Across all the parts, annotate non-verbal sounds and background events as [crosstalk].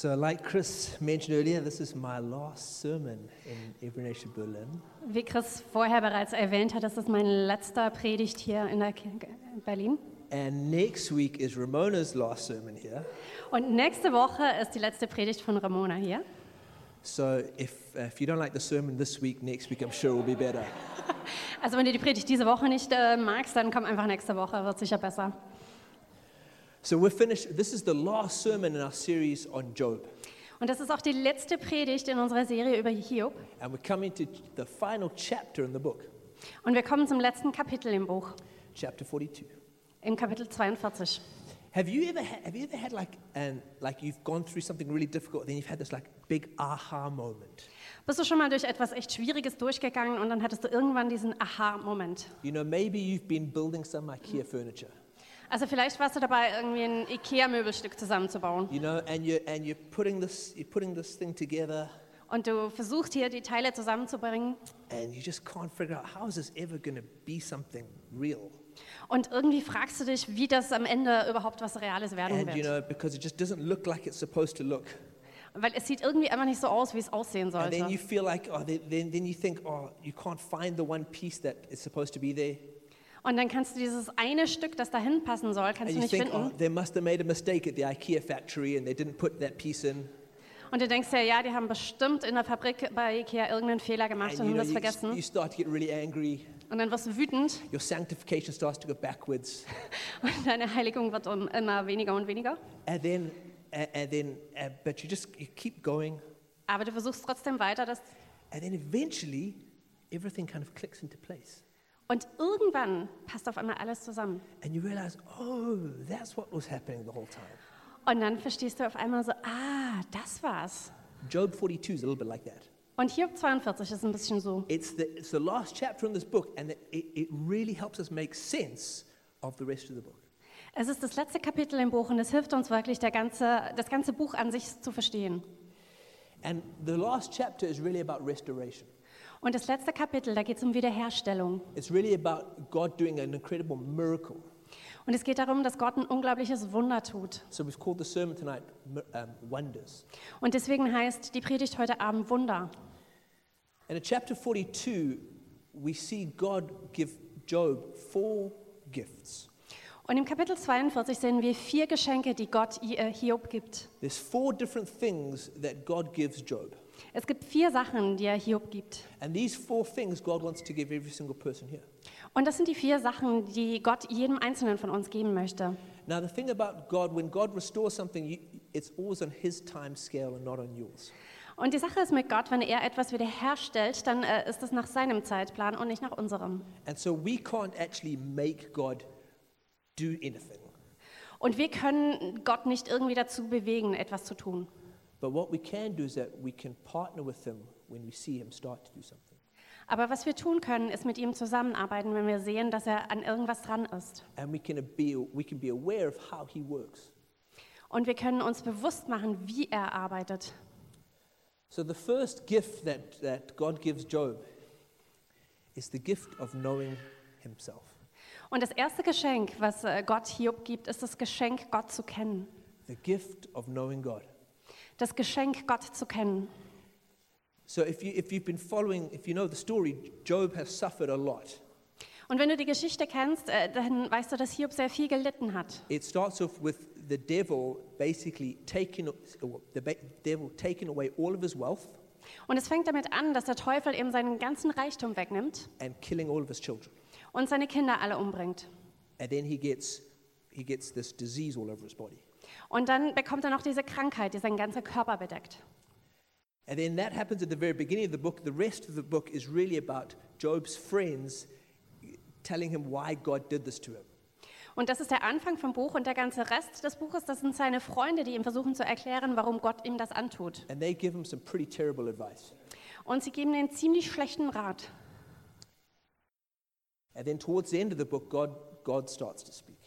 So, like Chris mentioned earlier, this is my last sermon in Every Nation Berlin. Wie Chris vorher bereits erwähnt hat, das ist mein letzter Predigt hier in, der Ki- in Berlin. And next week is Ramona's last sermon here. Und nächste Woche ist die letzte Predigt von Ramona hier. So, if, uh, if you don't like the sermon this week, next week I'm sure will be better. [laughs] Also wenn du die Predigt diese Woche nicht äh, magst, dann komm einfach nächste Woche, wird sicher besser. So, we're finished. This is the last sermon in our series on Job. Und das ist auch die letzte Predigt in unserer Serie über Hiob. And we're coming to the final chapter in the book, Und wir kommen zum letzten Kapitel im Buch, chapter 42. im Kapitel 42. Have you ever had, have you ever had like an like you've gone through something really difficult, then you've had this like big aha moment? Bist du schon mal durch etwas echt Schwieriges durchgegangen und dann hattest du irgendwann diesen Aha-Moment? You know, maybe you've been building some IKEA furniture, Also vielleicht warst du dabei, irgendwie ein Ikea-Möbelstück zusammenzubauen. you know, and you're and you're putting this you're putting this thing together, Und du versuchst hier die Teile zusammenzubringen. and you just can't figure out how is this ever going to be something real? Und irgendwie fragst du dich, wie das am Ende überhaupt was Reales werden And you wird. know, because it just doesn't look like it's supposed to look. Weil es sieht irgendwie einfach nicht so aus, wie es aussehen And then you sollte. feel like, oh, then, then you think, oh, you can't find the one piece that is supposed to be there. Und dann kannst du dieses eine Stück, das dahin passen soll, kannst And du nicht think, oh, finden. they must have made a mistake at the IKEA factory and they didn't put that piece in. Und du denkst ja, ja, die haben bestimmt in der Fabrik bei Ikea irgendeinen Fehler gemacht And und haben know, das you, vergessen. you start to get really angry. Und dann wirst du wütend [laughs] Your sanctification starts to go backwards. und deine Heiligung wird um- immer weniger und weniger. And then, and, and then uh, but you just you keep going. Aber du versuchst trotzdem weiter. Das And then eventually, everything kind of clicks into place. Und irgendwann passt auf einmal alles zusammen. And you realize, oh, that's what was happening the whole time. Und dann verstehst du auf einmal so, ah, das war's. Job 42 is a little bit like that. Und Hiob 42 ist ein bisschen so. It's the, it's the last chapter in this book, and it, it, really helps us make sense of the rest of the book. Es ist das letzte Kapitel im Buch und es hilft uns wirklich, ganze, das ganze Buch an sich zu verstehen. And the last chapter is really about restoration. Und das letzte Kapitel, da geht es um Wiederherstellung. It's really about God doing an incredible miracle. Und es geht darum, dass Gott ein unglaubliches Wunder tut. So we've called the sermon tonight um, Wonders. Und deswegen heißt die Predigt heute Abend Wunder. And in chapter 42, we see God give Job four gifts. Und im Kapitel 42 sehen wir vier Geschenke, die Gott Hiob gibt. There's four different things that God gives Job. Es gibt vier Sachen, die er Hiob gibt. And these four things God wants to give every single person here. Und das sind die vier Sachen, die Gott jedem Einzelnen von uns geben möchte. Now, the thing about God, when God restores something, it's always on His time scale and not on yours. Und die Sache ist mit Gott, wenn er etwas wiederherstellt, dann äh, ist das nach seinem Zeitplan und nicht nach unserem. And so we can't actually make God do anything. Und wir können Gott nicht irgendwie dazu bewegen, etwas zu tun. But what we can do is that we can partner with Him when we see Him start to do something. Aber was wir tun können, ist mit ihm zusammenarbeiten, wenn wir sehen, dass er an irgendwas dran ist. And we can be, we can be aware of how He works. Und wir können uns bewusst machen, wie er arbeitet. So the first gift that, that God gives Job is the gift of knowing Himself. Und das erste Geschenk, was äh, Gott Hiob gibt, ist das Geschenk, Gott zu kennen. The gift of knowing God. Das Geschenk, Gott zu kennen. So if, you, if you've been following, if you know the story, Job has suffered a lot. Und wenn du die Geschichte kennst, äh, dann weißt du, dass Hiob sehr viel gelitten hat. It starts off with the devil basically taking, the devil taking away all of his wealth Und es fängt damit an, dass der Teufel ihm seinen ganzen Reichtum wegnimmt and killing all of his children. und seine Kinder alle umbringt. And then he gets, he gets this disease all over his body. Und dann bekommt er noch diese Krankheit, die seinen ganzen Körper bedeckt. And then that happens at the very beginning of the book. The rest of the book is really about Job's friends telling him why God did this to him. Und das ist der Anfang vom Buch und der ganze Rest des Buches, das sind seine Freunde, die ihm versuchen zu erklären, warum Gott ihm das antut. And they give him some pretty terrible advice. Und sie geben ihm ziemlich schlechten Rat. And then towards the end of the book, God, God starts to speak.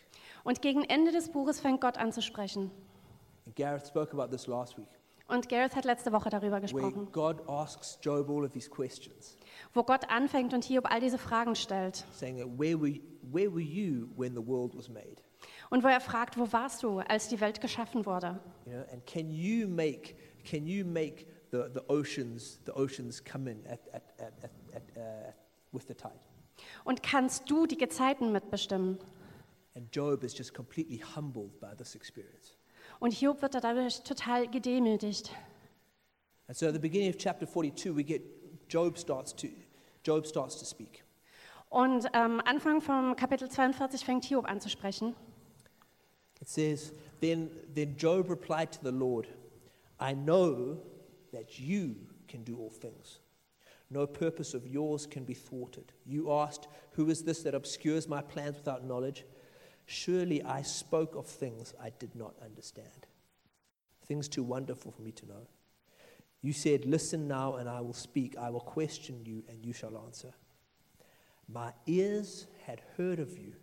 Und gegen Ende des Buches fängt Gott an zu sprechen. And Gareth spoke about this last week, Und Gareth hat letzte Woche darüber where gesprochen, God asks Job all of these questions, wo Gott anfängt und Hiob all diese Fragen stellt. saying, that, where were, where were you when the world was made? Und wo er fragt, wo warst du, als die Welt geschaffen wurde? You know, and can you make can you make the, the oceans the oceans come in at, at, at, at, at, uh, with the tide? Und kannst du die Gezeiten mitbestimmen? And Job is just completely humbled by this experience. Und Hiob wird dadurch total gedemütigt. And so at the beginning of chapter 42, we get Job starts to, Job starts to speak. Und am Anfang vom Kapitel 42 fängt Hiob an zu sprechen. It says, then, then Job replied to the Lord, I know that you can do all things. No purpose of yours can be thwarted. You asked, Who is this that obscures my plans without knowledge? Surely I spoke of things I did not understand, things too wonderful for me to know. You said, Listen now, and I will speak. I will question you, and you shall answer. My ears had heard of you,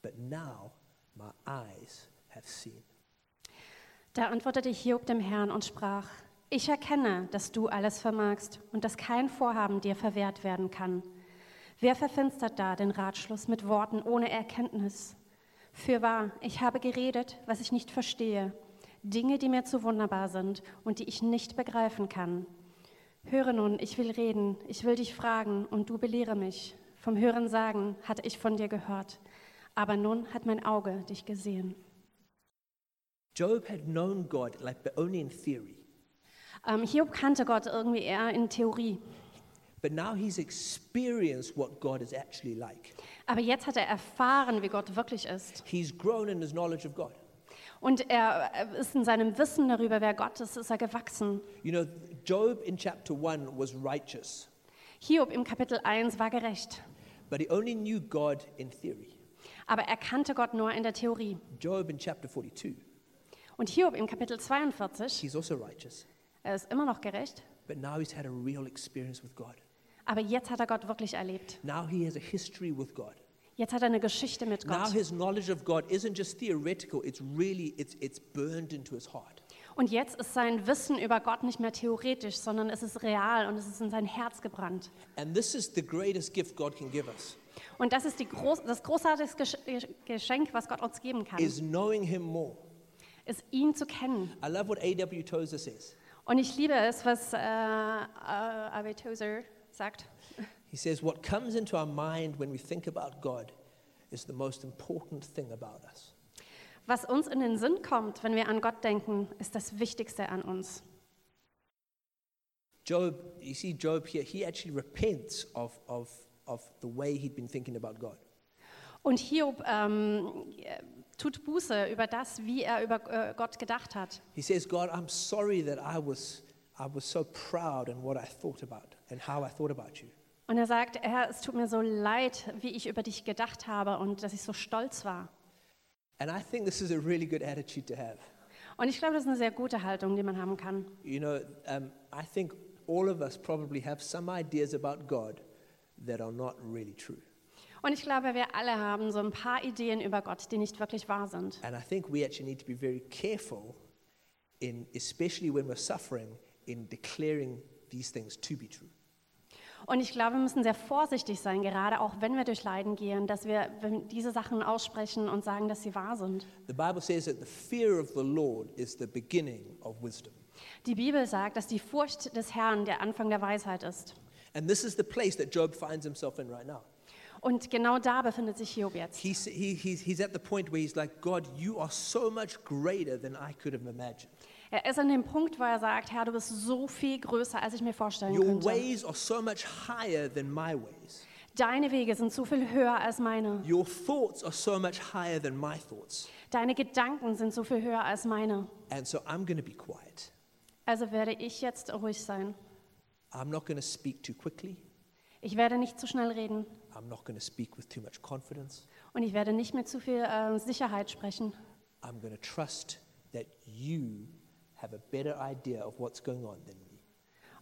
but now my eyes have seen. Da antwortete Hiob dem Herrn und sprach, ich erkenne, dass du alles vermagst und dass kein Vorhaben dir verwehrt werden kann. Wer verfinstert da den Ratschluss mit Worten ohne Erkenntnis? Fürwahr, ich habe geredet, was ich nicht verstehe, Dinge, die mir zu wunderbar sind und die ich nicht begreifen kann. Höre nun, ich will reden, ich will dich fragen und du belehre mich. Vom Hören sagen hatte ich von dir gehört, aber nun hat mein Auge dich gesehen. Job had known God, like, but only in theory. Ähm, Hiob kannte Gott irgendwie eher in Theorie. But now he's experienced what God is actually like. Aber jetzt hat er erfahren, wie Gott wirklich ist. He's grown in his knowledge of God. Und er äh, ist in seinem Wissen darüber, wer Gott ist, ist er gewachsen. You know, Job in chapter 1 was righteous, Hiob im Kapitel 1 war gerecht. but he only knew God in theory. Aber er kannte Gott nur in der Theorie. Job in chapter 42, Und Hiob im Kapitel 42, he's also righteous, er ist immer noch gerecht. but now he's had a real experience with God. Aber jetzt hat er Gott wirklich erlebt. Now he has a history with God. Jetzt hat er eine Geschichte mit Now Gott. his knowledge of God isn't just theoretical, it's really it's it's burned into his heart. Und jetzt ist sein Wissen über Gott nicht mehr theoretisch, sondern es ist real und es ist in sein Herz gebrannt. And this is the greatest gift God can give us Und das ist groß, das großartigste Gesch- Geschenk, was Gott uns geben kann, is knowing him more. ist ihn zu kennen. I love what A.W. Tozer says. Und ich liebe es, was äh, äh, Abe Tozer sagt. He says, What comes into our mind when we think about God is the most important thing about us. Was uns in den Sinn kommt, wenn wir an Gott denken, ist das Wichtigste an uns. Job, you see, Job here, he actually repents of, of, of the way he'd been thinking about God. Und Hiob ähm, äh, tut Buße über das, wie er über äh, Gott gedacht hat. He says, God, I'm sorry that I was, I was so proud in what I thought about and how I thought about you. Und er sagt, Herr, es tut mir so leid, wie ich über dich gedacht habe und dass ich so stolz war. And I think this is a really good attitude to have. Und ich glaube, das ist eine sehr gute Haltung, die man haben kann. You know, um, I think all of us probably have some ideas about God that are not really true. Und ich glaube, wir alle haben so ein paar Ideen über Gott, die nicht wirklich wahr sind. And I think we actually need to be very careful, in, especially when we're suffering, in declaring these things to be true. Und ich glaube, wir müssen sehr vorsichtig sein, gerade auch wenn wir durch Leiden gehen, dass wir diese Sachen aussprechen und sagen, dass sie wahr sind. The Bible says that the fear of the Lord is the beginning of wisdom. Die Bibel sagt, dass die Furcht des Herrn der Anfang der Weisheit ist. And this is the place that Job finds himself in right now. Und genau da befindet sich Hiob jetzt. He's, he, he's, he's at the point where he's like, God, you are so much greater than I could have imagined. Er ist an dem Punkt, wo er sagt, Herr, du bist so viel größer, als ich mir vorstellen Your könnte. ways are so much higher than my ways. Deine Wege sind so viel höher als meine. Your thoughts are so much higher than my thoughts. Deine Gedanken sind so viel höher als meine. And so I'm going to be quiet. Also werde ich jetzt ruhig sein. I'm not going to speak too quickly. Ich werde nicht zu schnell reden I'm not going to speak with too much confidence. und ich werde nicht mit zu viel äh, Sicherheit sprechen. I'm going to trust that you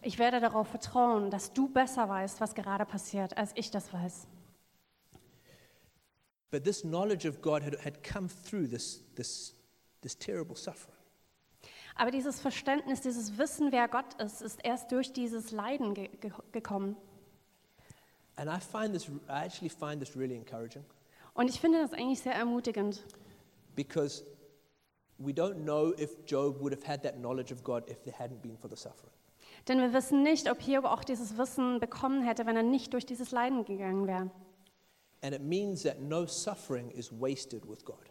Ich werde darauf vertrauen, dass du besser weißt, was gerade passiert, als ich das weiß. But this knowledge of God had, had come through this, this, this terrible suffering. Aber dieses Verständnis, dieses Wissen, wer Gott ist, ist erst durch dieses Leiden ge ge gekommen. And I find this, I actually find this really encouraging Und ich finde das eigentlich sehr ermutigend. because we don't know if Job would have had that knowledge of God if there hadn't been for the suffering. Denn wir wissen nicht, ob Hiob auch dieses Wissen bekommen hätte, wenn er nicht durch dieses Leiden gegangen wäre. And it means that no suffering is wasted with God.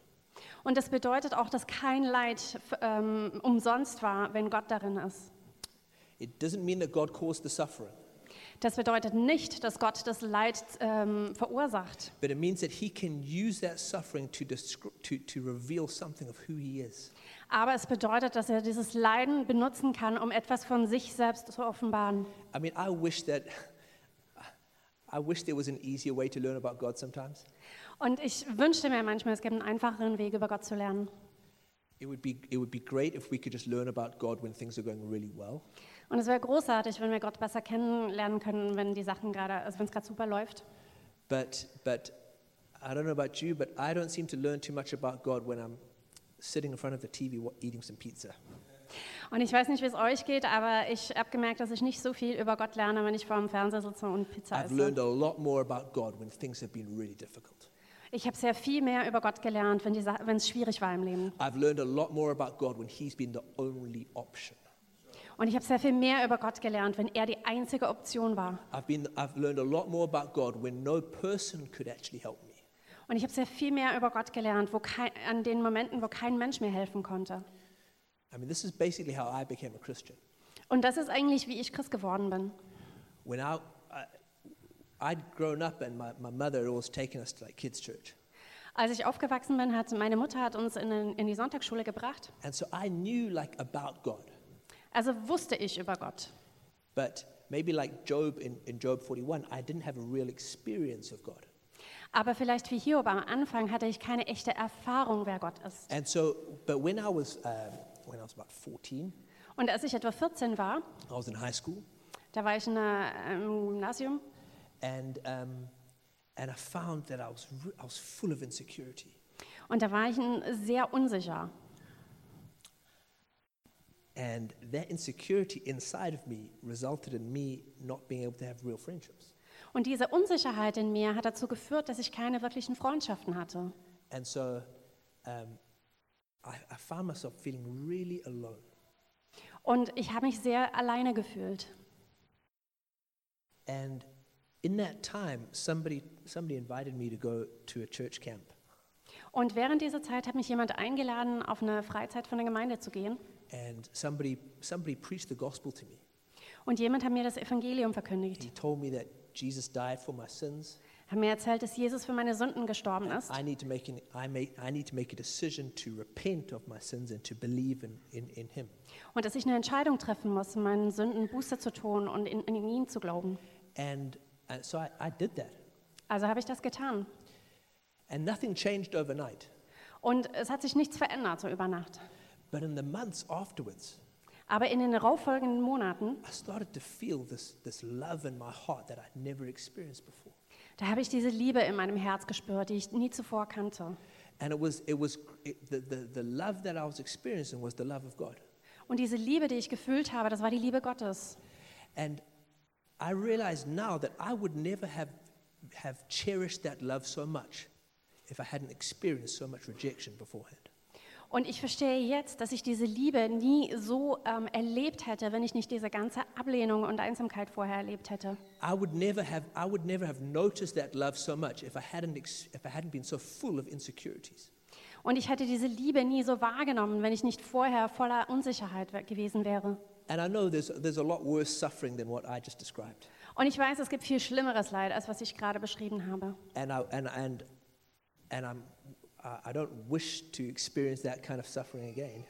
Und das bedeutet auch, dass kein Leid ähm, umsonst war, wenn Gott darin ist. It doesn't mean that God caused the suffering, Das bedeutet nicht, dass Gott das Leid ähm, verursacht, but it means that He can use that suffering to, to, to reveal something of who He is. aber es bedeutet, dass er dieses Leiden benutzen kann, um etwas von sich selbst zu offenbaren. I mean, I wish that. I wish there was an easier way to learn about God sometimes. Und ich wünschte mir manchmal, es gibt einen einfacheren Weg, über Gott zu lernen. It would, be, it would be great if we could just learn about God when things are going really well. Und es wäre großartig, wenn wir Gott besser kennenlernen können, wenn die Sachen gerade, also wenn es gerade super läuft. But, but I don't know about you, but I don't seem to learn too much about God when I'm sitting in front of the TV eating some pizza. Und ich weiß nicht, wie es euch geht, aber ich habe gemerkt, dass ich nicht so viel über Gott lerne, wenn ich vor dem Fernseher sitze und Pizza I've esse. learned a lot more about God when things have been really difficult. Ich habe sehr viel mehr über Gott gelernt, wenn es schwierig war im Leben. I've learned a lot more about God when He's been the only option. Und ich habe sehr viel mehr über Gott gelernt, wenn er die einzige Option war. I've, been, I've learned a lot more about God when no person could actually help me. Und ich habe sehr viel mehr über Gott gelernt, wo kein, an den Momenten, wo kein Mensch mir helfen konnte. I mean, this is basically how I became a Christian. Und das ist eigentlich, wie ich Christ geworden bin. When I, I, I'd grown up and my, my mother had always taken us to like kids' church. Als ich aufgewachsen bin, hat meine Mutter hat uns in, in die Sonntagsschule gebracht. And so I knew like about God. Also wusste ich über Gott. But maybe like Job in, in Job 41, I didn't have a real experience of God. Aber vielleicht wie Hiob am Anfang hatte ich keine echte Erfahrung, wer Gott ist. And so, but when I was, um, when I was about 14, Und als ich etwa 14 war, I was in high school, da war ich in ähm, im Gymnasium and, um, and I found that I was, I was full of insecurity. und da war ich sehr unsicher. And that insecurity inside of me resulted in me not being able to have real friendships. Und diese Unsicherheit in mir hat dazu geführt, dass ich keine wirklichen Freundschaften hatte. And so um, I, I found myself feeling really alone. Und ich habe mich sehr alleine gefühlt. And in that time, somebody, somebody invited me to go to a church camp. Und während dieser Zeit hat mich jemand eingeladen, auf eine Freizeit von der Gemeinde zu gehen. And somebody, somebody preached the gospel to me. Und jemand hat mir das Evangelium verkündigt. He told me that Jesus died for my sins. Hat mir erzählt, dass Jesus für meine Sünden gestorben ist. I need to make, an, I make, I need to make a decision to repent of my sins and to believe in, in, in him. Und dass ich eine Entscheidung treffen muss, meinen Sünden Buße zu tun und in, in ihn zu glauben. And, and so I, I did that. Also habe ich das getan. And nothing changed overnight. Und es hat sich nichts verändert, so über Nacht. But in the months afterwards, Aber in den darauffolgenden Monaten, I started to feel this, this love in my heart that I'd never experienced before. da habe ich diese Liebe in meinem Herz gespürt, die ich nie zuvor kannte. And it was, it was it, the, the, the love that I was experiencing was the love of God. Und diese Liebe, die ich gefühlt habe, das war die Liebe Gottes. And I realize now that I would never have, have cherished that love so much if I hadn't experienced so much rejection beforehand. Und ich verstehe jetzt, dass ich diese Liebe nie so ähm, erlebt hätte, wenn ich nicht diese ganze Ablehnung und Einsamkeit vorher erlebt hätte. I would never have, I would never have noticed that love so much if I hadn't, if I hadn't been so full of insecurities. Und ich hätte diese Liebe nie so wahrgenommen, wenn ich nicht vorher voller Unsicherheit we- gewesen wäre. And I know there's, there's a lot worse suffering than what I just described. Und ich weiß, es gibt viel schlimmeres Leid, als was ich gerade beschrieben habe. And, I, and, and, and I'm, I don't wish to experience that kind of suffering again.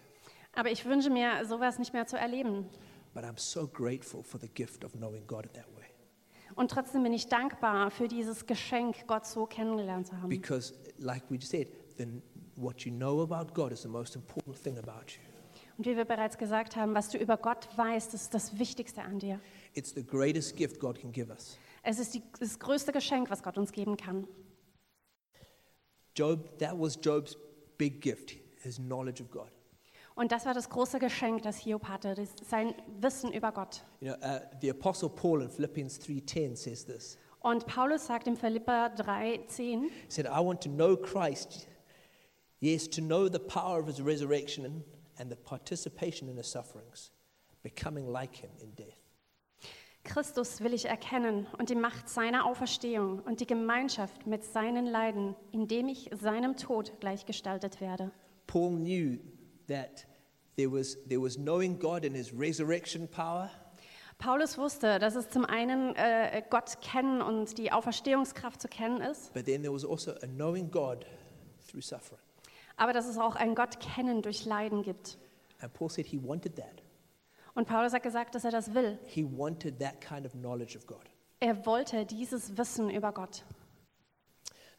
Aber ich wünsche mir, sowas nicht mehr zu erleben. But I'm so grateful for the gift of knowing God in that way. Und trotzdem bin ich dankbar für dieses Geschenk, Gott so kennengelernt zu haben. Because, like we said, then what you know about God is the most important thing about you. Und wie wir bereits gesagt haben, was du über Gott weißt, ist das Wichtigste an dir. It's the greatest gift God can give us. Es ist die, das größte Geschenk, was Gott uns geben kann. Job, that was Job's big gift, his knowledge of God. Und das war das große Geschenk, das Hiob hatte, das, sein Wissen über Gott. You know, uh, the Apostle Paul in Philippians 3.10 says this. Und Paulus sagt im Philipper 3,10, He said, I want to know Christ, Yes, to know the power of his resurrection and the participation in his sufferings, becoming like him in death. Christus will ich erkennen und die Macht seiner Auferstehung und die Gemeinschaft mit seinen Leiden, indem ich seinem Tod gleichgestaltet werde. Paul knew that there was, there was knowing God in his resurrection power, Paulus wusste, dass es zum einen äh, Gott kennen und die Auferstehungskraft zu kennen ist, but then there was also a knowing God through suffering. aber dass es auch ein Gott kennen durch Leiden gibt. And Paul said he wanted that. Und Paulus hat gesagt, dass er das will. He wanted that kind of knowledge of God. Er wollte dieses Wissen über Gott.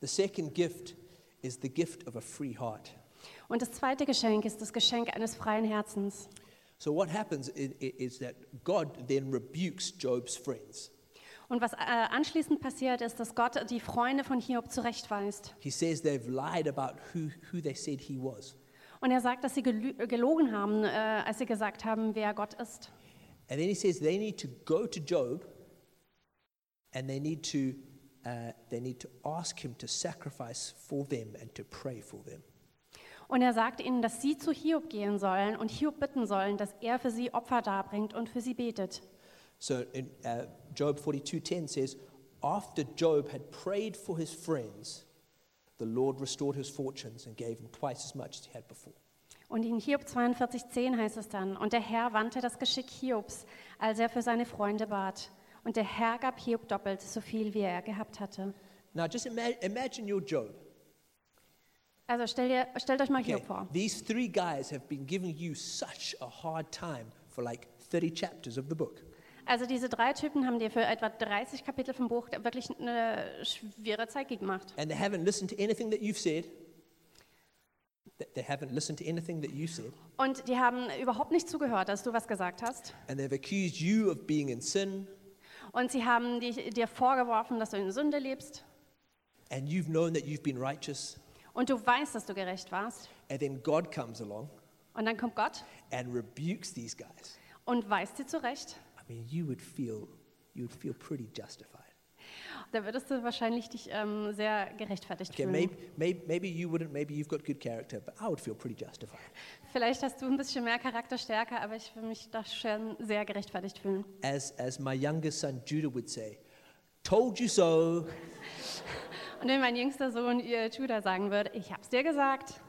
The second gift is the gift of a free heart. Und das zweite Geschenk ist das Geschenk eines freien Herzens. So, what happens is, is that God then rebukes Job's friends. Und was äh, anschließend passiert, ist, dass Gott die Freunde von Hiob zurechtweist. He says they've lied about who, who they said he was. Und er sagt, dass sie gelü- gelogen haben, äh, als sie gesagt haben, wer Gott ist. And then he says they need to go to Job and they need to, uh, they need to ask him to sacrifice for them and to pray for them. Und er sagt ihnen, dass sie zu Hiob gehen sollen und Hiob bitten sollen, dass er für sie Opfer darbringt und für sie betet. So in uh, Job 42:10 says, after Job had prayed for his friends, the Lord restored his fortunes and gave him twice as much as he had before. Und in Hiob 42,10 heißt es dann: Und der Herr wandte das Geschick Hiobs, als er für seine Freunde bat. Und der Herr gab Hiob doppelt so viel, wie er gehabt hatte. Now just ima- imagine you're Job. Also stell dir, stellt euch mal Okay, Hiob vor. these three guys have been giving you such a hard time for like 30 chapters of the book. Also diese drei Typen haben dir für etwa 30 Kapitel vom Buch wirklich eine schwere Zeit gemacht. And they haven't listened to anything that you've said. Th- They haven't listened to anything that you said. Und die haben überhaupt nicht zugehört, dass du was gesagt hast. And they've accused you of being in sin. Und sie haben dich, dir vorgeworfen, dass du in Sünde lebst. And you've known that you've been righteous. Und du weißt, dass du gerecht warst. And then God comes along Und dann kommt Gott and rebukes these guys. und weist sie zurecht. I mean, you would feel, you would feel pretty justified. Da würdest du wahrscheinlich dich ähm, sehr gerechtfertigt Okay, fühlen. maybe, maybe, maybe you wouldn't, maybe you've got good character, but I would feel pretty justified. Vielleicht hast du ein bisschen mehr Charakterstärke, aber ich würde mich da schon sehr gerechtfertigt fühlen. As, as my youngest son Judah would say, told you so. Und wenn mein jüngster Sohn ihr Judah sagen würde, ich hab's dir gesagt.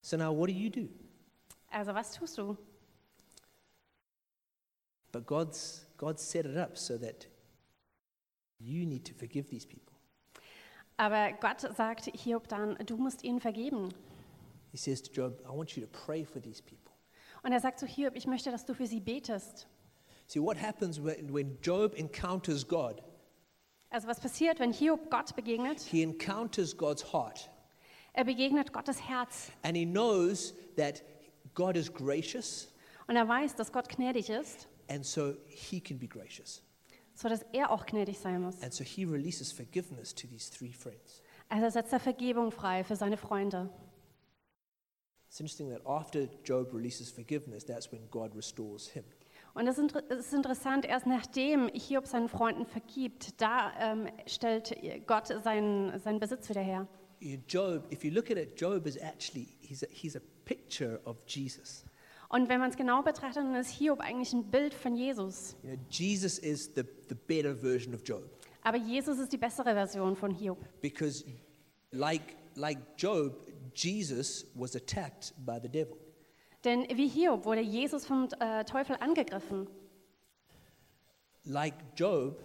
So now what do you do? Also was tust du? But God's, God set it up so that you need to forgive these people. Aber Gott sagt Hiob dann, du musst ihnen vergeben. He says to Job, I want you to pray for these people. Und er sagt zu Hiob, ich möchte, dass du für sie betest. See, what happens when, when Job encounters God? Also was passiert, wenn Hiob Gott begegnet? He encounters God's heart. Er begegnet Gottes Herz. And he knows that God is gracious, Und er weiß, dass Gott gnädig ist, and so he can be gracious. sodass er auch gnädig sein muss. And so he releases forgiveness to these three friends. Also setzt er Vergebung frei für seine Freunde. It's interesting that after Job releases forgiveness, that's when God restores him. Und es ist inter- es ist interessant, erst nachdem Hiob seinen Freunden vergibt, da ähm, stellt Gott seinen, seinen Besitz wieder her. Job, if you look at it, Job is actually he's a, he's a picture of Jesus. Und wenn man es genau betrachtet, dann ist Hiob eigentlich ein Bild von Jesus. You know, Jesus is the, the better version of Job Aber Jesus ist die bessere Version von Hiob. because, like like Job, Jesus was attacked by the devil. Denn wie Hiob wurde Jesus vom äh, Teufel angegriffen. Like Job,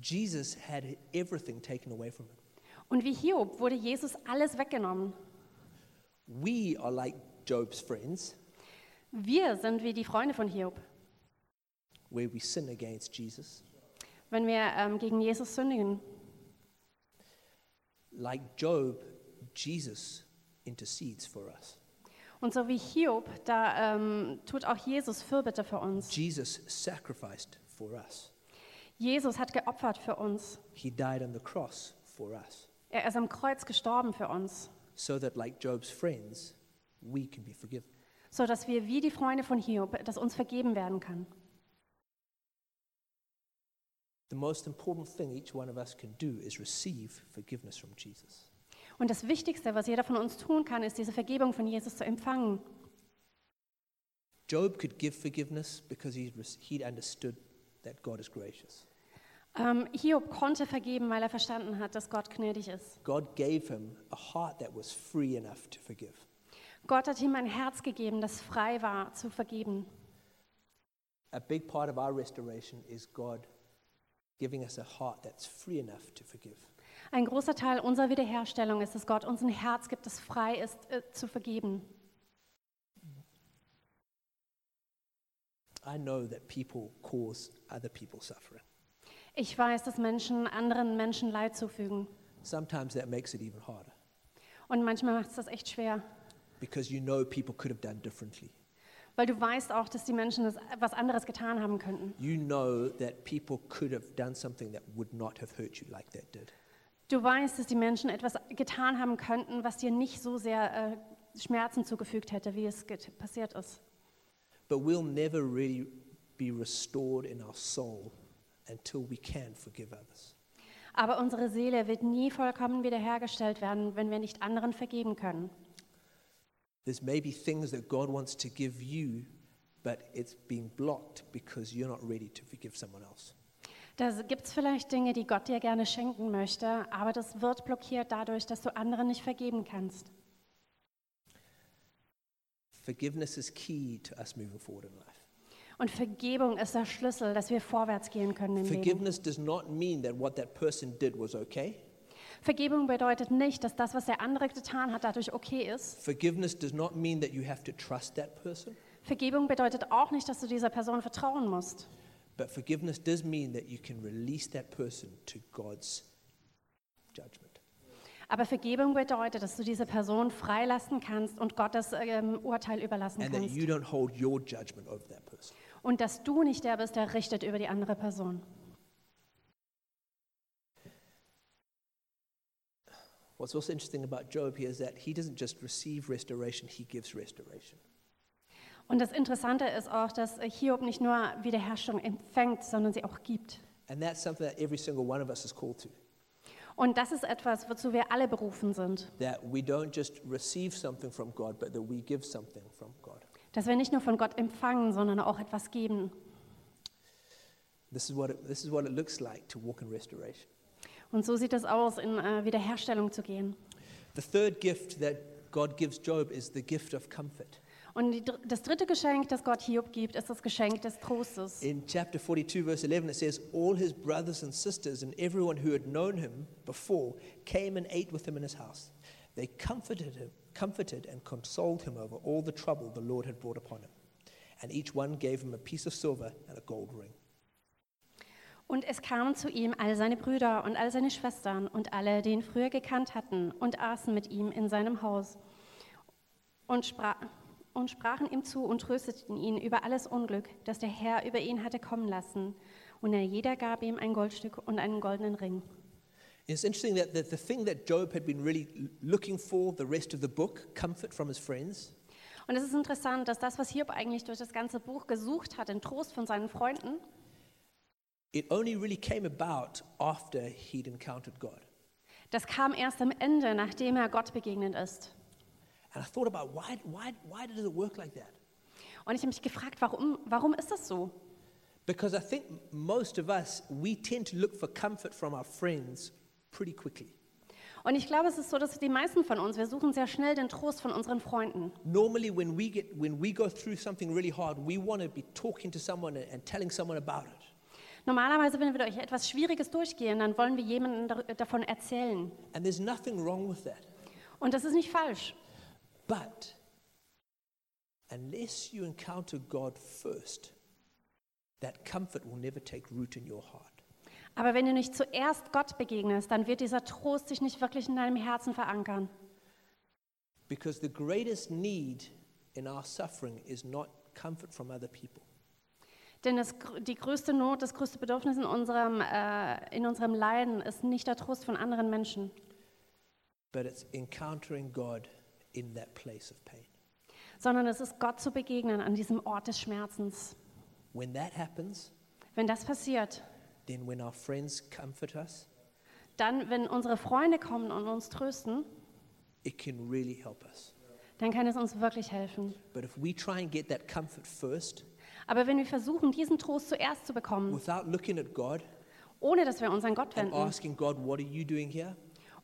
Jesus had everything taken away from him. Und wie Hiob wurde Jesus alles weggenommen. We are like Job's friends, Wir sind wie die Freunde von Hiob. where we sin against Jesus. Wenn wir ähm, gegen Jesus sündigen. Like Job, Jesus intercedes for us. Und so wie Hiob, da ähm, tut auch Jesus Fürbitte für uns. Jesus sacrificed for us. Jesus hat geopfert für uns. He died on the cross for us, Er ist am Kreuz gestorben für uns, so that, like Job's friends, we can be forgiven. So dass wir wie die Freunde von Hiob, dass uns vergeben werden kann. The most important thing each one of us can do is receive forgiveness from Jesus. Und das Wichtigste, was jeder von uns tun kann, ist diese Vergebung von Jesus zu empfangen. Job could give forgiveness because he he'd understood that God is gracious. Ähm, Hiob konnte vergeben, weil er verstanden hat, dass Gott gnädig ist. God gave him a heart that was free enough to forgive. Gott hat ihm ein Herz gegeben, das frei war zu vergeben. A big part of our restoration is God giving us a heart that's free enough to forgive. Ein großer Teil unserer Wiederherstellung ist, dass Gott uns ein Herz gibt, das frei ist äh, zu vergeben. I know that people cause other people suffering. Ich weiß, dass Menschen anderen Menschen Leid zufügen. Sometimes that makes it even harder Und manchmal macht es das echt schwer, because you know people could have done differently. weil du weißt auch, dass die Menschen das, was anderes getan haben könnten. You know that people could have done something that would not have hurt you like that did. Du weißt, dass die Menschen etwas getan haben könnten, was dir nicht so sehr äh, Schmerzen zugefügt hätte, wie es passiert ist. But we'll never really be restored in our soul until we can forgive others. Aber unsere Seele wird nie vollkommen wiederhergestellt werden, wenn wir nicht anderen vergeben können. There's maybe things that God wants to give you, but it's being blocked because you're not ready to forgive someone else. Da gibt es vielleicht Dinge, die Gott dir gerne schenken möchte, aber das wird blockiert dadurch, dass du anderen nicht vergeben kannst. Forgiveness is key to us moving forward in life. Und Vergebung ist der Schlüssel, dass wir vorwärts gehen können im Leben. Forgiveness does not mean that what that person did was okay. Vergebung bedeutet nicht, dass das, was der andere getan hat, dadurch okay ist. Forgiveness does not mean that you have to trust that person. Vergebung bedeutet auch nicht, dass du dieser Person vertrauen musst. But forgiveness does mean that you can release that person to God's judgment. Aber Vergebung bedeutet, dass du diese Person freilassen kannst und Gottes ähm, Urteil überlassen And that kannst. you don't hold your judgment over that person. Und dass du nicht der bist, der richtet über die andere Person. What's also interesting about Job here is that he doesn't just receive restoration, he gives restoration. Und das Interessante ist auch, dass Hiob nicht nur Wiederherstellung empfängt, sondern sie auch gibt. And that's something that every single one of us is called to. Und das ist etwas, wozu wir alle berufen sind. That we don't just receive something from God, but that we give something from God. Dass wir nicht nur von Gott empfangen, sondern auch etwas geben. This is what it, this is what it looks like to walk in restoration. Und so sieht es aus, in äh, Wiederherstellung zu gehen. The third gift that God gives Job is the gift of comfort. Und die, das dritte Geschenk, das Gott Hiob gibt, ist das Geschenk des Trostes. In chapter 42, verse 11, it says, All his brothers and sisters and everyone who had known him before came and ate with him in his house. They comforted him, comforted and consoled him over all the trouble the Lord had brought upon him. And each one gave him a piece of silver and a gold ring. Und es kamen zu ihm all seine Brüder und all seine Schwestern und alle, die ihn früher gekannt hatten, und aßen mit ihm in seinem Haus und, spra und sprachen ihm zu und trösteten ihn über alles Unglück, das der Herr über ihn hatte kommen lassen. Und er jeder gab ihm ein Goldstück und einen goldenen Ring. It's interesting that the, the thing that Job had been really looking for the rest of the book, comfort from his friends, Und es ist interessant, dass das, was Hiob eigentlich durch das ganze Buch gesucht hat, den Trost von seinen Freunden, it only really came about after he'd encountered God. das kam erst am Ende, nachdem er Gott begegnet ist. And I thought about why, why, why does it work like that? Und ich habe mich gefragt, warum, warum ist das so? Because I think most of us, we tend to look for comfort from our friends pretty quickly. Und ich glaube, es ist so, dass die meisten von uns, wir suchen sehr schnell den Trost von unseren Freunden. Normally, when we, get, when we go through something really hard, we want to be talking to someone and, and telling someone about it. Normalerweise, wenn wir durch etwas Schwieriges durchgehen, dann wollen wir jemandem davon erzählen. And there's nothing wrong with that. Und das ist nicht falsch. But unless you encounter God first, that comfort will never take root in your heart. Aber wenn du nicht zuerst Gott begegnest, dann wird dieser Trost sich nicht wirklich in deinem Herzen verankern. Because the greatest need in our suffering is not comfort from other people. Denn das, die größte Not, das größte Bedürfnis in unserem, äh, in unserem Leiden ist nicht der Trost von anderen Menschen, but it's encountering God in that place of pain. sondern es ist Gott zu begegnen an diesem Ort des Schmerzens. When that happens, Wenn das passiert, then when our friends comfort us, dann, wenn unsere Freunde kommen und uns trösten, it can really help us. dann kann es uns wirklich helfen. But if we try and get that comfort first, Aber wenn wir versuchen, diesen Trost zuerst zu bekommen, without looking at God ohne dass wir uns an Gott and wenden, asking God, what are you doing here?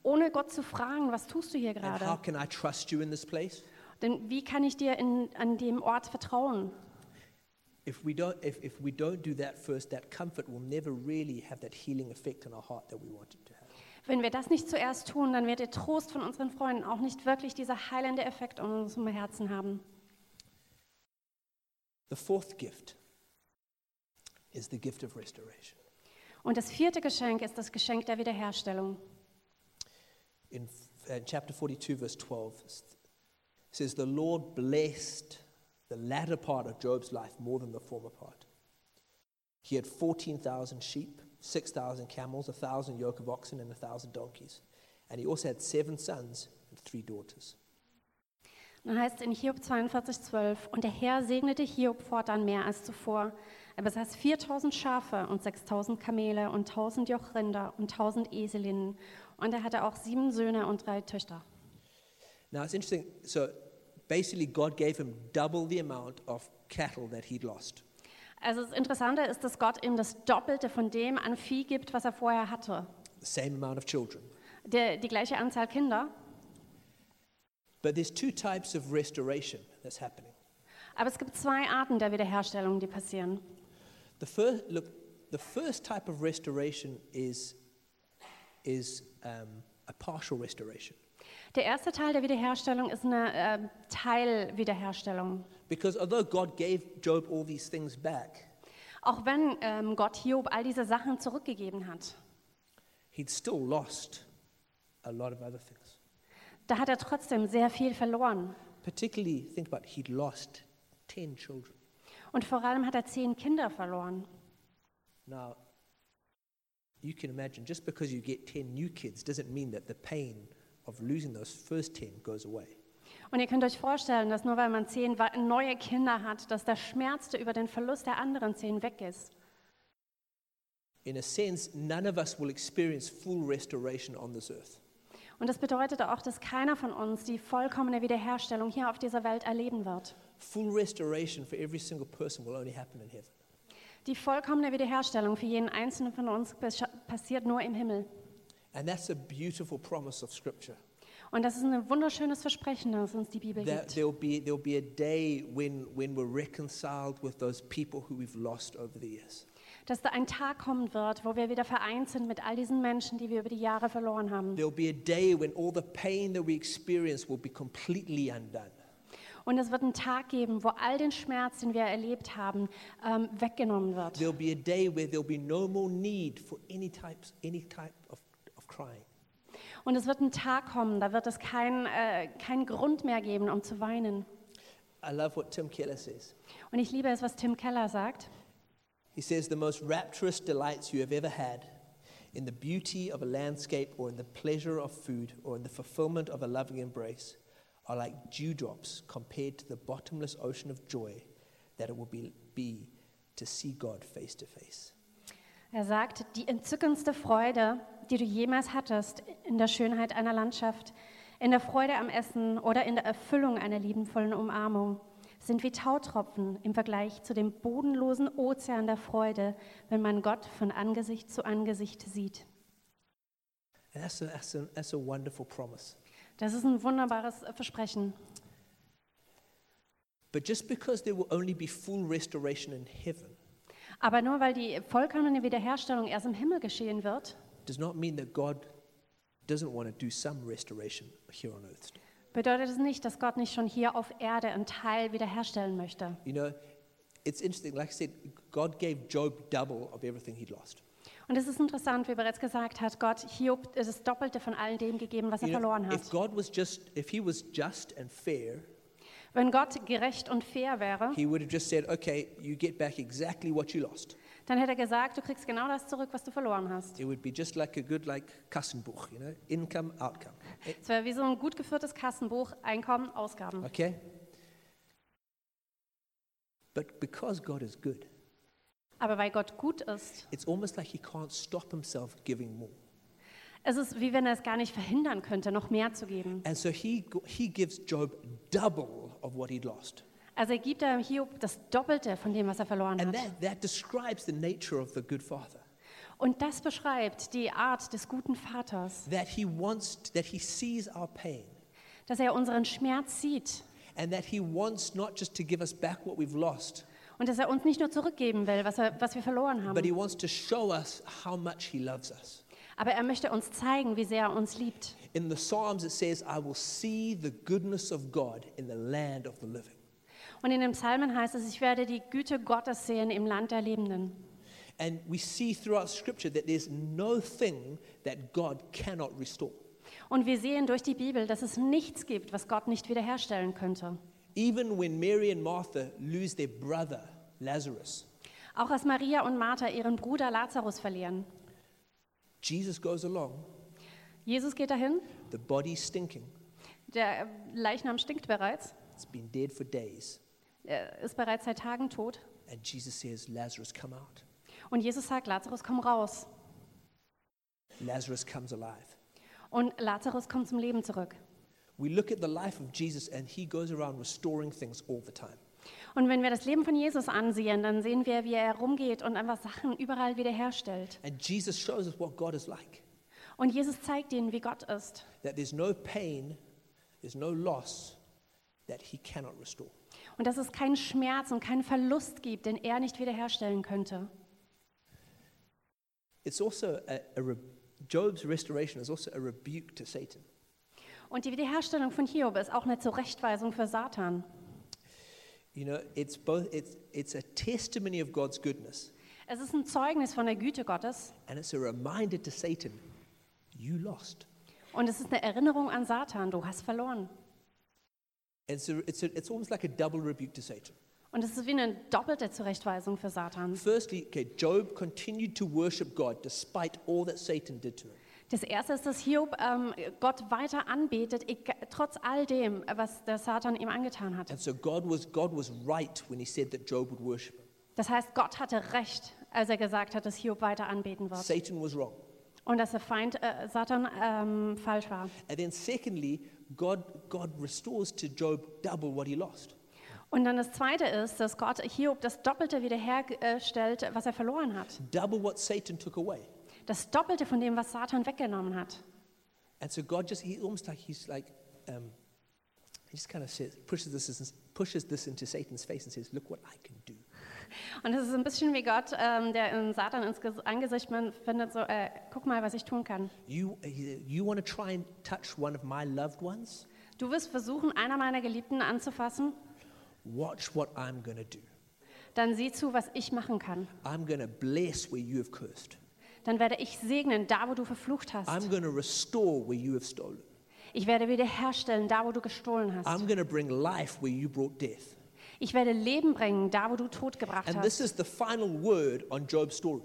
ohne Gott zu fragen, was tust du hier And how gerade? can I trust you in this place? Denn wie kann ich dir in, an dem Ort vertrauen? If we don't, if, if we don't do that first, that comfort will never really have that healing effect on our heart that we want it to have. Wenn wir das nicht zuerst tun, dann wird der Trost von unseren Freunden auch nicht wirklich dieser heilende Effekt in unserem Herzen haben. The fourth gift is the gift of restoration. Und das vierte Geschenk ist das Geschenk der Wiederherstellung. In, uh, in chapter 42, verse 12, says, The Lord blessed the latter part of Job's life more than the former part. He had 14,000 sheep, 6,000 camels, 1,000 yoke of oxen, and 1,000 donkeys. And he also had seven sons and three daughters. Dann heißt es in Hiob 42,12: Und der Herr segnete Hiob fortan mehr als zuvor. Er besaß 4000 Schafe und 6000 Kamele und 1000 Jochrinder und 1000 Eselinnen. Und er hatte auch sieben Söhne und drei Töchter. Now it's interesting. So basically, God gave him double the amount of cattle that he'd lost. Also das Interessante ist, dass Gott ihm das Doppelte von dem an Vieh gibt, was er vorher hatte. the same amount of children. Der, die gleiche Anzahl Kinder. But there's two types of restoration that's happening. Aber es gibt zwei Arten der Wiederherstellung, die passieren. The first, look, the first type of restoration is, is um, a partial restoration. Der erste Teil der Wiederherstellung ist eine äh, Teilwiederherstellung. Because although God gave Job all these things back, Auch wenn ähm, Gott Hiob all diese Sachen zurückgegeben hat, he'd still lost a lot of other things. Da hat er trotzdem sehr viel verloren. Particularly, think about he'd lost 10 children. Und vor allem hat er zehn Kinder verloren. Now, you can imagine just because you get 10 new kids doesn't mean that the pain of losing those first 10 goes away. Und ihr könnt euch vorstellen, dass nur weil man zehn neue Kinder hat, dass der Schmerz über den Verlust der anderen zehn weg ist. In a sense, none of us will experience full restoration on this earth. Und das bedeutet auch, dass keiner von uns die vollkommene Wiederherstellung hier auf dieser Welt erleben wird. Full restoration for every single person will only happen in heaven. Die vollkommene Wiederherstellung für jeden Einzelnen von uns passiert nur im Himmel. And that's a beautiful promise of Scripture. Und das ist ein wunderschönes Versprechen, das uns die Bibel gibt. there'll be, there'll be a day when, when we're reconciled with those people who we've lost over the years. Dass da ein Tag kommen wird, wo wir wieder vereint sind mit all diesen Menschen, die wir über die Jahre verloren haben. There'll be a day when all the pain that we experience will be completely undone. Und es wird einen Tag geben, wo all den Schmerz, den wir erlebt haben, ähm, weggenommen wird. There'll be a day where there'll be no more need for any, types, any type of, of crying. Und es wird ein Tag kommen, da wird es keinen äh, keinen Grund mehr geben, um zu weinen. I love what Tim Keller says. Und ich liebe es, was Tim Keller sagt. He says, The most rapturous delights you have ever had in the beauty of a landscape or in the pleasure of food or in the fulfillment of a loving embrace are like dewdrops compared to the bottomless ocean of joy that it will be, be to see God face to face. Er sagt, die entzückendste Freude, die du jemals hattest in der Schönheit einer Landschaft, in der Freude am Essen oder in der Erfüllung einer liebenvollen Umarmung, sind wie Tautropfen im Vergleich zu dem bodenlosen Ozean der Freude, wenn man Gott von Angesicht zu Angesicht sieht. And that's a, that's a, that's a wonderful promise. Das ist ein wunderbares Versprechen. But just because there will only be full restoration in heaven Aber nur weil die vollkommene Wiederherstellung erst im Himmel geschehen wird, does not mean that God doesn't want to do some restoration here on earth. Bedeutet es nicht, dass Gott nicht schon hier auf Erde einen Teil wiederherstellen möchte. You know, it's interesting. Like I said, God gave Job double of everything he'd lost. Und es ist interessant, wie bereits gesagt hat, Gott Hiob das Doppelte von all dem gegeben, was er You know, verloren if hat. God was just, if he was just and fair, Wenn Gott gerecht und fair wäre, he would have just said, okay, you get back exactly what you lost. Dann hätte er gesagt, du kriegst genau das zurück, was du verloren hast. It would be just like a good, like, Kassenbuch, you know, income, outcome. Es wäre wie so ein gut geführtes Kassenbuch, Einkommen, Ausgaben. Okay? But because God is good, Aber weil Gott gut ist, it's almost like he can't stop himself giving more. Es ist, wie wenn er es gar nicht verhindern könnte, noch mehr zu geben. And so he, he gives Job double of what he'd lost. Also er gibt dem Hiob das Doppelte von dem, was er verloren And hat. that, that describes the nature of the good father. Und das beschreibt die Art des guten Vaters, That he wants, that he sees our pain. dass er unseren Schmerz sieht And that he wants not just to give us back what we've lost, und dass er uns nicht nur zurückgeben will, was, er, was wir verloren but he haben, wants to show us how much he loves us. aber er möchte uns zeigen, wie sehr er uns liebt. In the Psalms, it says, I will see the goodness of God in the land of the living. Und in den Psalmen heißt es, ich werde die Güte Gottes sehen im Land der Lebenden. And we see throughout Scripture that there's no thing that God cannot restore. Und wir sehen durch die Bibel, dass es nichts gibt, was Gott nicht wiederherstellen könnte. Even when Mary and Martha lose their brother, Lazarus, Auch als Maria und Martha ihren Bruder Lazarus verlieren. Jesus goes along, Jesus geht dahin, the body's stinking, der Leichnam stinkt bereits, it's been dead for days. Er ist bereits seit Tagen tot. And Jesus says, Lazarus, come out. Und Jesus sagt, Lazarus, komm raus. Lazarus comes alive. Und Lazarus kommt zum Leben zurück. We look at the life of Jesus, and he goes around restoring things all the time. Und wenn wir das Leben von Jesus ansehen, dann sehen wir, wie er herumgeht und einfach Sachen überall wiederherstellt. And Jesus shows us what God is like Und Jesus zeigt ihnen, wie Gott ist. that there's no pain, there's no loss that he cannot restore. Und dass es keinen Schmerz und keinen Verlust gibt, den er nicht wiederherstellen könnte. It's also a, a Job's restoration is also a rebuke to Satan. Und die Wiederherstellung von Hiob ist auch eine Zurechtweisung für Satan. You know, it's both it's it's a testimony of God's goodness Es ist ein Zeugnis von der Güte Gottes and it's a reminder to Satan, you lost. und es ist eine Erinnerung an Satan, du hast verloren. And so it's a, it's almost like a double rebuke to Satan. Und es ist wie eine doppelte Zurechtweisung für Satan. Firstly, okay, Job continued to worship God despite all that Satan did to him. Das erste ist, dass Hiob ähm, Gott weiter anbetet, ega- trotz all dem, was der Satan ihm angetan hat. And so God was God was right when he said that Job would worship him. Das heißt, Gott hatte recht, als er gesagt hat, dass Hiob weiter anbeten wird. Satan was wrong. Und dass der Feind äh, Satan ähm, falsch war. And then secondly, God God restores to Job double what he lost. Und dann das Zweite ist, dass Gott Hiob das Doppelte wiederherstellt, was er verloren hat. Double what Satan took away. Das Doppelte von dem, was Satan weggenommen hat. And so God just, he almost like, he's like, um, he just kind of says, pushes this, pushes this into Satan's face and says, look what I can do. Und es ist ein bisschen wie Gott, ähm, der in Satan ins Ges- Angesicht findet, so, äh, guck mal, was ich tun kann. You, you want to try and touch one of my loved ones? Du wirst versuchen, einer meiner Geliebten anzufassen, Watch what I'm to do. dann sieh zu, was ich machen kann. I'm to bless where you have cursed. Dann werde ich segnen, da wo du verflucht hast. I'm to restore where you have stolen. Ich werde wiederherstellen, da wo du gestohlen hast. I'm to bring life where you brought death. Ich werde Leben bringen, da wo du Tod gebracht And this hast. is the final word on Job's story.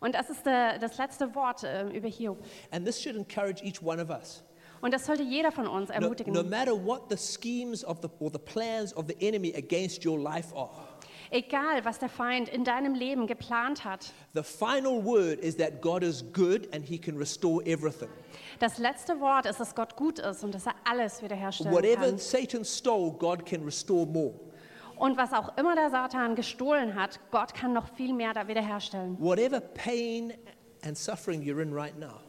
Und das ist der, das letzte Wort äh, über Hiob. And this should encourage each one of us. Und das sollte jeder von uns No, ermutigen. no matter what the schemes of the, or the plans of the enemy against your life are, Egal, was der Feind in deinem Leben geplant hat, the final word is that God is good and he can restore everything. das letzte Wort ist, dass Gott gut ist und dass er alles wiederherstellen Whatever kann. Satan stole, God can restore more. Und was auch immer der Satan gestohlen hat, Gott kann noch viel mehr da wiederherstellen. Whatever pain and suffering you're in right now,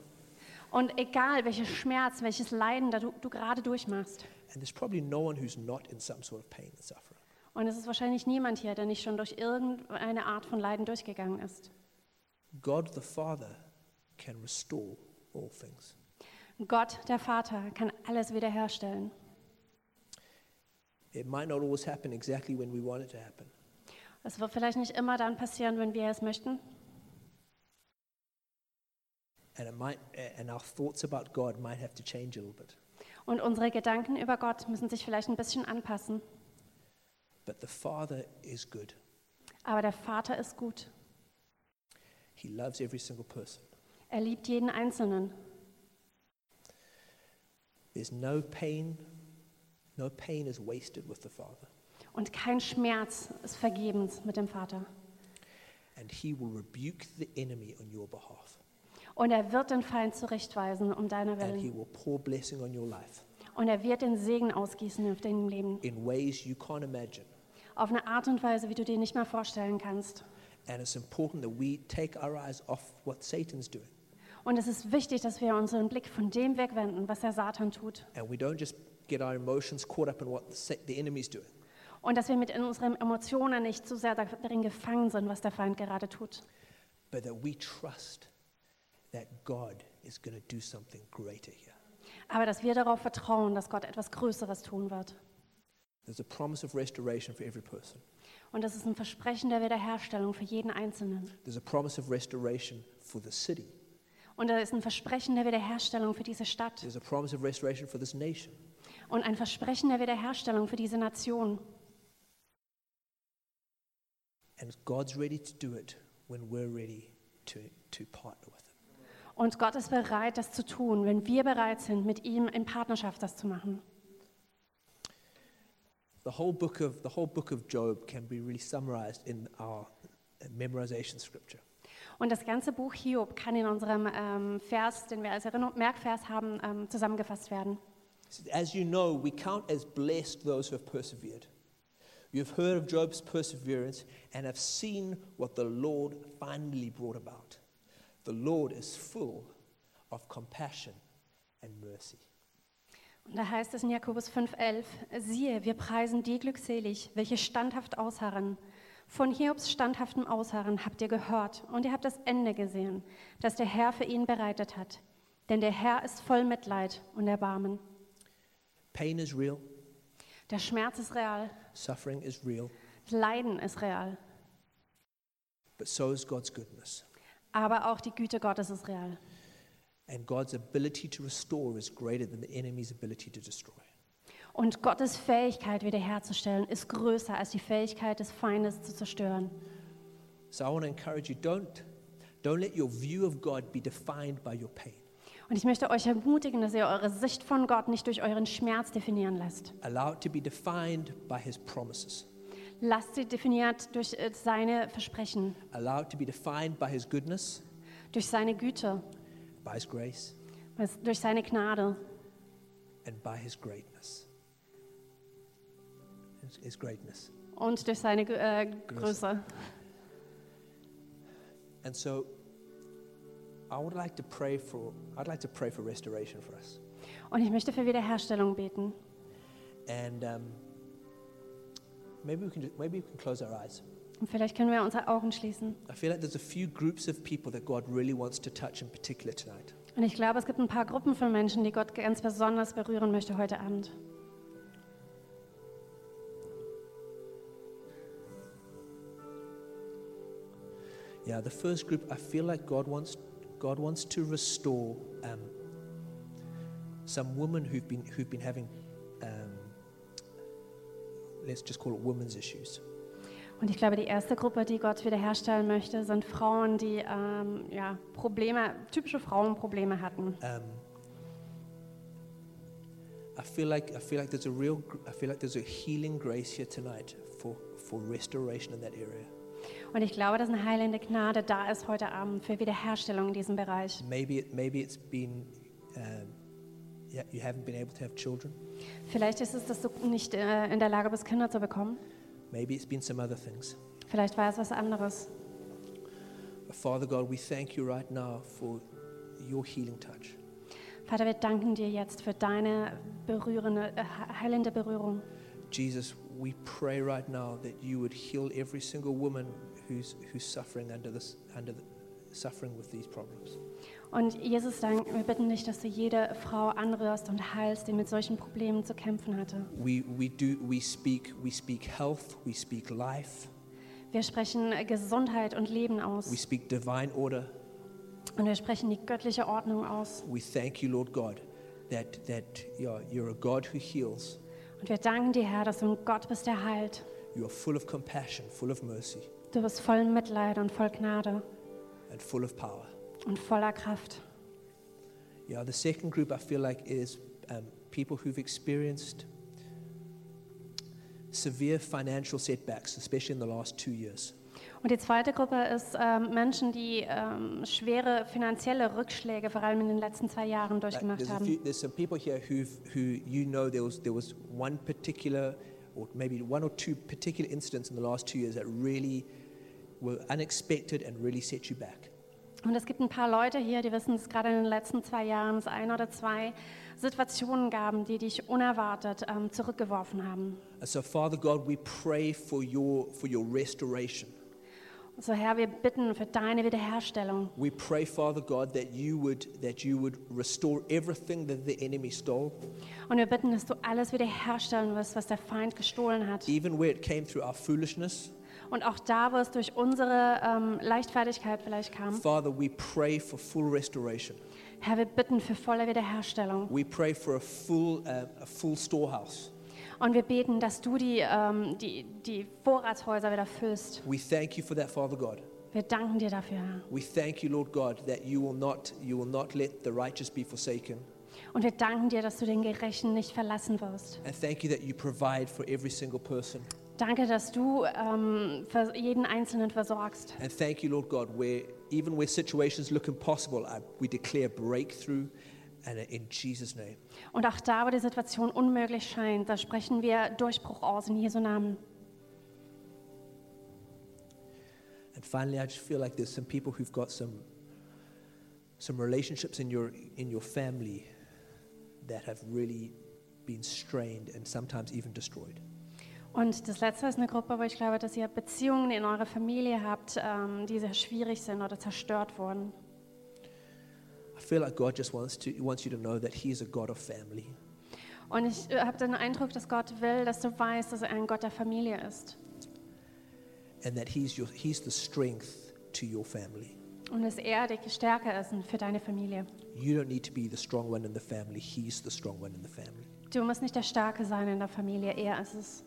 Und egal, welcher Schmerz, welches Leiden da du, du gerade durchmachst. and there's probably no one who's not in some sort of pain and suffering. Und es ist wahrscheinlich niemand hier, der nicht schon durch irgendeine Art von Leiden durchgegangen ist. God the Father can restore all things. Gott, der Vater, kann alles wiederherstellen. It might not always happen exactly when we want it to happen, Es wird vielleicht nicht immer dann passieren, wenn wir es möchten. and it might, and our thoughts about God might have to change a little bit. Und unsere Gedanken über Gott müssen sich vielleicht ein bisschen anpassen. But the Father is good. Aber der Vater ist gut. He loves every single person. Er liebt jeden Einzelnen. There's no pain, no pain is wasted with the Father, Und kein Schmerz ist vergebens mit dem Vater. and He will rebuke the enemy on your behalf. Und er wird den Feind zurechtweisen um deiner and He Willen. will pour blessing on your life Und er wird den Segen ausgießen auf deinem Leben. in ways you can't imagine. Auf eine Art und Weise, wie du dir nicht mal vorstellen kannst. And it's important that we take our eyes off what Satan's doing Und es ist wichtig, dass wir unseren Blick von dem wegwenden, was der Satan tut. and we don't just get our emotions caught up in what the, the enemy's doing. Und dass wir mit unseren Emotionen nicht zu sehr darin gefangen sind, was der Feind gerade tut. but that we trust that God is going to do something greater here. Aber dass wir darauf vertrauen, dass Gott etwas Größeres tun wird. There's a promise of restoration for every person. Und das ist ein Versprechen der Wiederherstellung für jeden Einzelnen. There's a promise of restoration for the city. Und da ist ein Versprechen der Wiederherstellung für diese Stadt. There's a promise of restoration for this nation. Und ein Versprechen der Wiederherstellung für diese Nation. Und Gott ist bereit, das zu tun, wenn wir bereit sind, mit ihm in Partnerschaft das zu machen. The whole book of, the whole book of Job can be really summarized in our memorization scripture. Und das ganze Buch Hiob kann in unserem ähm, Vers, den wir als Erinnerung, Merkvers haben, ähm, zusammengefasst werden. As you know, we count as blessed those who have persevered. You have heard of Job's perseverance and have seen what the Lord finally brought about. The Lord is full of compassion and mercy. Und da heißt es in Jakobus 5,11: Siehe, wir preisen die glückselig, welche standhaft ausharren. Von Hiobs standhaftem Ausharren habt ihr gehört und ihr habt das Ende gesehen, das der Herr für ihn bereitet hat. Denn der Herr ist voll Mitleid und Erbarmen. Pain is real, Der Schmerz ist real, suffering is real, Leiden ist real, but so is God's goodness. aber auch die Güte Gottes ist real. And God's ability to restore is greater than the enemy's ability to destroy. Und Gottes Fähigkeit wiederherzustellen ist größer als die Fähigkeit des Feindes zu zerstören. So I want to encourage you don't, don't let your view of God be defined by your pain. Und ich möchte euch ermutigen, dass ihr eure Sicht von Gott nicht durch euren Schmerz definieren lasst. Allow it to be defined by His promises. Lasst sie definiert durch äh, seine Versprechen, Allow it to be defined by His goodness, durch seine Güte, by His grace, durch seine Gnade and by His greatness. His, greatness. und durch seine äh, Größe. And so Und ich möchte für Wiederherstellung beten. And um, maybe we can maybe we can close our eyes. Und vielleicht können wir unsere Augen schließen. I feel like there's a few groups of people that God really wants to touch in particular tonight. Und ich glaube, es gibt ein paar Gruppen von Menschen, die Gott ganz besonders berühren möchte heute Abend. Yeah, the first group, I feel like God wants, God wants to restore um, some women who've been, who've been having, um, let's just call it women's issues. Und ich glaube, die erste Gruppe, die Gott wiederherstellen möchte, sind Frauen, die ähm, ja, Probleme, typische Frauenprobleme hatten. Um, I feel like I feel like there's a real I feel like there's a healing grace here tonight for, for restoration in that area. Und ich glaube, dass eine heilende Gnade da ist heute Abend für Wiederherstellung in diesem Bereich. Maybe maybe it's been yeah, you haven't been able to have children. Vielleicht ist es, dass du nicht äh, in der Lage bist, Kinder zu bekommen. Maybe it's been some other things. Vielleicht war es was anderes. But Father God, we thank you right now for your healing touch. Vater, wir danken dir jetzt für deine berührende, äh, heilende Berührung. Jesus, we pray right now that you would heal every single woman who's who's suffering under this under the, suffering with these problems. Und Jesus, dank, wir bitten dich, dass du jede Frau anrührst und heilst, die mit solchen Problemen zu kämpfen hatte. We we do we speak we speak health, we speak life, Wir sprechen Gesundheit und Leben we aus. speak divine order. Und wir sprechen die göttliche Ordnung aus. We thank you, Lord God, that that you're, you're a God who heals. Und wir danken dir, Herr, dass du ein Gott bist, der heilt. You are full of compassion, full of mercy, Du bist voll Mitleid und voll Gnade and full of power. und voller Kraft. Yeah, the second group I feel like is um, people who've experienced severe financial setbacks, especially in the last two years. Und die zweite Gruppe ist ähm, Menschen, die ähm, schwere finanzielle Rückschläge vor allem in den letzten zwei Jahren durchgemacht haben. few, there's some people here who who you know there was there was one particular or maybe one or two particular incidents in the last two years that really were unexpected and really set you back. Und es gibt ein paar Leute hier, die wissen es gerade in den letzten zwei Jahren, es ein oder zwei Situationen gaben, die dich unerwartet ähm, zurückgeworfen haben. And so, Father God, we pray for your for your restoration. So Herr, wir bitten für deine Wiederherstellung. We pray, Father God, that you would that you would restore everything that the enemy stole, Und wir bitten, dass du alles wiederherstellen wirst, was der Feind gestohlen hat. even where it came through our foolishness. Und auch da, wo es durch unsere ähm, Leichtfertigkeit vielleicht kam. Father, we pray for full restoration. Herr, wir bitten für volle Wiederherstellung. We pray for a full uh, a full storehouse. Und wir beten, dass du die, ähm, die, die Vorratshäuser wieder füllst. We thank you for that, Father God. Wir danken dir dafür, Herr. We thank you, Lord God, that you will not you will not let the righteous be forsaken. Und wir danken dir, dass du den Gerechten nicht verlassen wirst. And thank you that you provide for every single person. Danke, dass du ähm, für jeden Einzelnen versorgst. And thank you, Lord God, where even where situations look impossible, I, we declare breakthrough and in Jesus' name. Und auch da, wo die Situation unmöglich scheint, da sprechen wir Durchbruch aus in Jesu Namen. And finally, I just feel like there's some people who've got some some relationships in your in your family that have really been strained and sometimes even destroyed. Und das Letzte ist eine Gruppe, wo ich glaube, dass ihr Beziehungen in eurer Familie habt, ähm, die sehr schwierig sind oder zerstört wurden. I feel like God just wants to wants you to know that He is a God of family. Und ich äh, habe den Eindruck, dass Gott will, dass du weißt, dass er ein Gott der Familie ist. and that he's, your, he's the strength to your family. Und dass er die Stärke ist für deine Familie. You don't need to be the strong one in the family, he's the strong one in the family. Du musst nicht der Starke sein in der Familie, er ist es.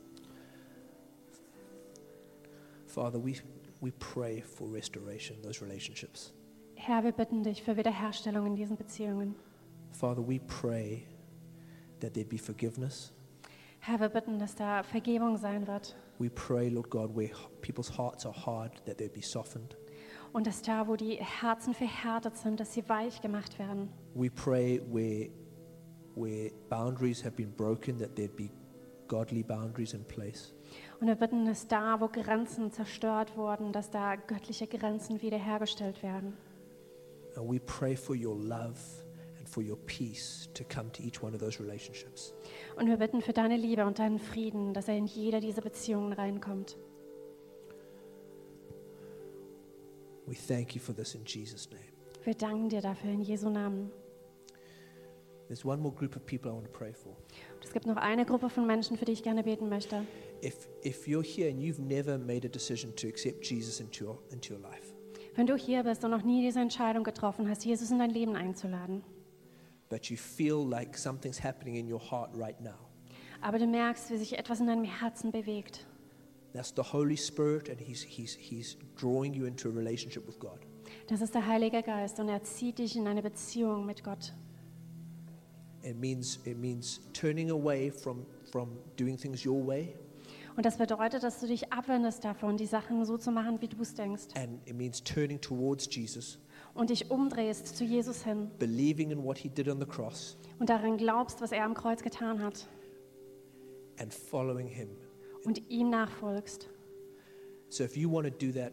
Father, we, we pray for restoration those relationships. Herr, wir bitten dich für Wiederherstellung in diesen Beziehungen. Father, we pray that there'd be forgiveness. Herr, wir bitten, dass da Vergebung sein wird. We pray, Lord God, where people's hearts are hard, that they'd be softened. Und dass da, wo die Herzen verhärtet sind, dass sie weich gemacht werden. We pray where, where boundaries have been broken, that there'd be godly boundaries in place. Und wir bitten, dass da, wo Grenzen zerstört wurden, dass da göttliche Grenzen wiederhergestellt werden. And we pray for your love and for your peace to come to each one of those relationships. Und wir bitten für deine Liebe und deinen Frieden, dass er in jede dieser Beziehungen reinkommt. We thank you for this in Jesus' name. Wir danken dir dafür in Jesu Namen. There's one more group of people I want to pray for. Und es gibt noch eine Gruppe von Menschen, für die ich gerne beten möchte. If, if you're here and you've never made a decision to accept Jesus into your, into your life, Wenn du hier bist und noch nie diese Entscheidung getroffen hast, Jesus in dein Leben einzuladen, but you feel like something's happening in your heart right now, aber du merkst, wie sich etwas in deinem Herzen bewegt, that's the Holy Spirit and he's, he's, he's drawing you into a relationship with God. das ist der Heilige Geist und er zieht dich in eine Beziehung mit Gott. It means, it means turning away from, from doing things your way, Und das bedeutet, dass du dich abwendest davon, die Sachen so zu machen, wie du es denkst. and it means turning towards Jesus, Und dich umdrehst zu Jesus hin believing in what he did on the cross, und daran glaubst, was er am Kreuz getan hat. and following him. Und ihm nachfolgst. So if you want to do that,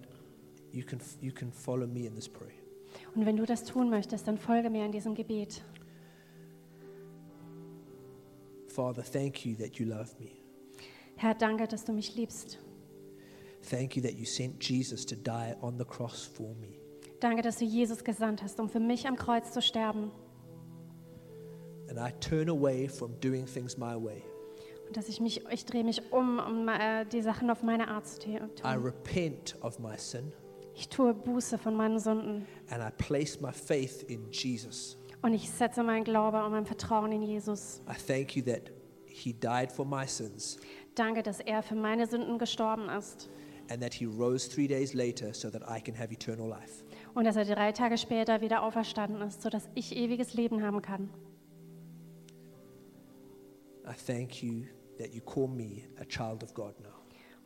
you can, you can follow me in this prayer. Und wenn du das tun möchtest, dann folge mir in diesem Gebet. Father, thank you that you love me. Herr, danke, dass du mich liebst. Thank you that you sent Jesus to die on the cross for me. Danke, dass du Jesus gesandt hast, um für mich am Kreuz zu sterben. And I turn away from doing things my way. Und dass ich mich, ich drehe mich um, um äh, die Sachen auf meine Art zu te- I tun. repent of my sin Ich tue Buße von meinen Sünden. and I place my faith in Jesus. Und ich setze mein Glaube und mein Vertrauen in Jesus. I thank you that he died for my sins Danke, dass er für meine Sünden gestorben ist. and that he rose three days later so that I can have eternal life. Und dass er drei Tage später wieder auferstanden ist, sodass ich ewiges Leben haben kann. I thank you that you call me a child of God now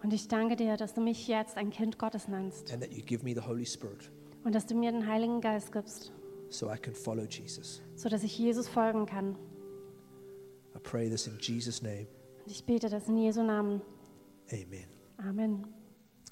Und ich danke dir, dass du mich jetzt ein Kind Gottes nennst and that you give me the Holy Spirit und dass du mir den Heiligen Geist gibst, so I can follow Jesus. sodass ich Jesus folgen kann. I pray this in Jesus' name. Und ich bete das in Jesu Namen. Amen. Amen.